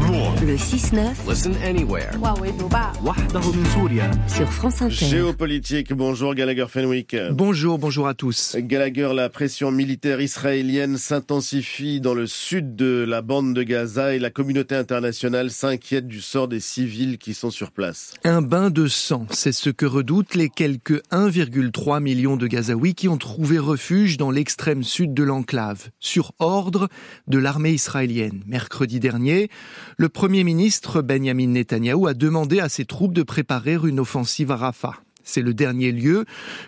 Но Le 6-9. Listen anywhere. Sur France Inter. Géopolitique, bonjour Gallagher Fenwick. Bonjour, bonjour à tous. Gallagher, la pression militaire israélienne s'intensifie dans le sud de la bande de Gaza et la communauté internationale s'inquiète du sort des civils qui sont sur place. Un bain de sang, c'est ce que redoutent les quelques 1,3 millions de Gazaouis qui ont trouvé refuge dans l'extrême sud de l'enclave, sur ordre de l'armée israélienne. Mercredi dernier, le Premier ministre Benjamin Netanyahou a demandé à ses troupes de préparer une offensive à Rafah. C'est le dernier lieu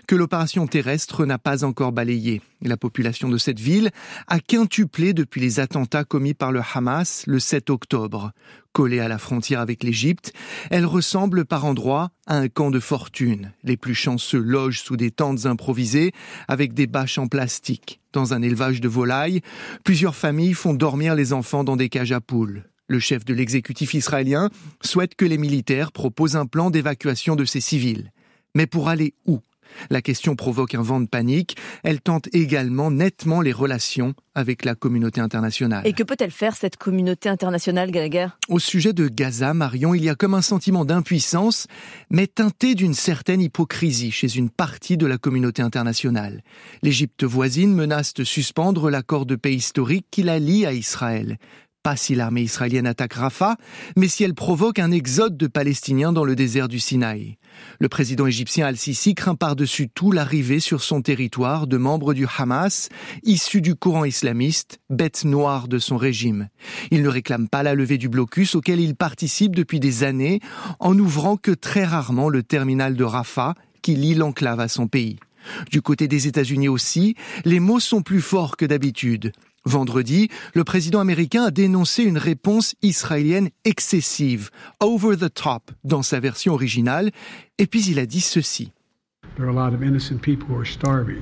que l'opération terrestre n'a pas encore balayé. La population de cette ville a quintuplé depuis les attentats commis par le Hamas le 7 octobre. Collée à la frontière avec l'Égypte, elle ressemble par endroits à un camp de fortune. Les plus chanceux logent sous des tentes improvisées avec des bâches en plastique. Dans un élevage de volailles, plusieurs familles font dormir les enfants dans des cages à poules. Le chef de l'exécutif israélien souhaite que les militaires proposent un plan d'évacuation de ces civils. Mais pour aller où? La question provoque un vent de panique. Elle tente également nettement les relations avec la communauté internationale. Et que peut-elle faire, cette communauté internationale, Gallagher? Au sujet de Gaza, Marion, il y a comme un sentiment d'impuissance, mais teinté d'une certaine hypocrisie chez une partie de la communauté internationale. L'Égypte voisine menace de suspendre l'accord de paix historique qui la lie à Israël pas si l'armée israélienne attaque Rafah, mais si elle provoque un exode de Palestiniens dans le désert du Sinaï. Le président égyptien Al-Sisi craint par-dessus tout l'arrivée sur son territoire de membres du Hamas, issus du courant islamiste, bête noire de son régime. Il ne réclame pas la levée du blocus auquel il participe depuis des années, en n'ouvrant que très rarement le terminal de Rafah qui lie l'enclave à son pays. Du côté des États-Unis aussi, les mots sont plus forts que d'habitude. Vendredi, le président américain a dénoncé une réponse israélienne excessive, over the top, dans sa version originale, et puis il a dit ceci.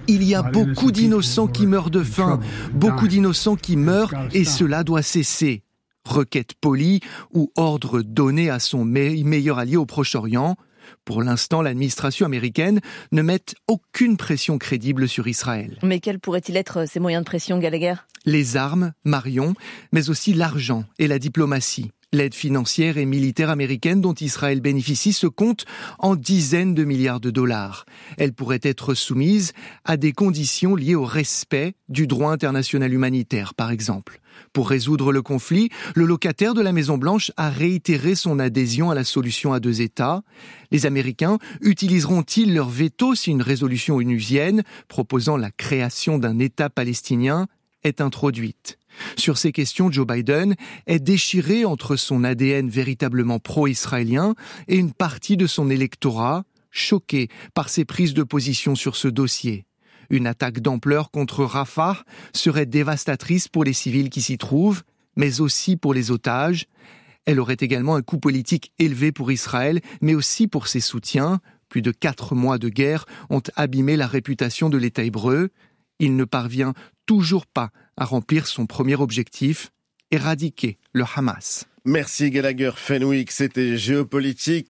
Il y a beaucoup d'innocents qui meurent de faim, beaucoup d'innocents qui meurent, et cela doit cesser. Requête polie ou ordre donné à son meilleur allié au Proche-Orient, pour l'instant, l'administration américaine ne met aucune pression crédible sur Israël. Mais quels pourraient-ils être euh, ces moyens de pression, Gallagher? Les armes, Marion, mais aussi l'argent et la diplomatie. L'aide financière et militaire américaine dont Israël bénéficie se compte en dizaines de milliards de dollars. Elle pourrait être soumise à des conditions liées au respect du droit international humanitaire, par exemple. Pour résoudre le conflit, le locataire de la Maison-Blanche a réitéré son adhésion à la solution à deux États. Les Américains utiliseront-ils leur veto si une résolution onusienne proposant la création d'un État palestinien est introduite? Sur ces questions, Joe Biden est déchiré entre son ADN véritablement pro-israélien et une partie de son électorat choqué par ses prises de position sur ce dossier. Une attaque d'ampleur contre Rafah serait dévastatrice pour les civils qui s'y trouvent, mais aussi pour les otages. Elle aurait également un coût politique élevé pour Israël, mais aussi pour ses soutiens. Plus de quatre mois de guerre ont abîmé la réputation de l'État hébreu. Il ne parvient toujours pas à remplir son premier objectif, éradiquer le Hamas. Merci Gallagher Fenwick, c'était géopolitique.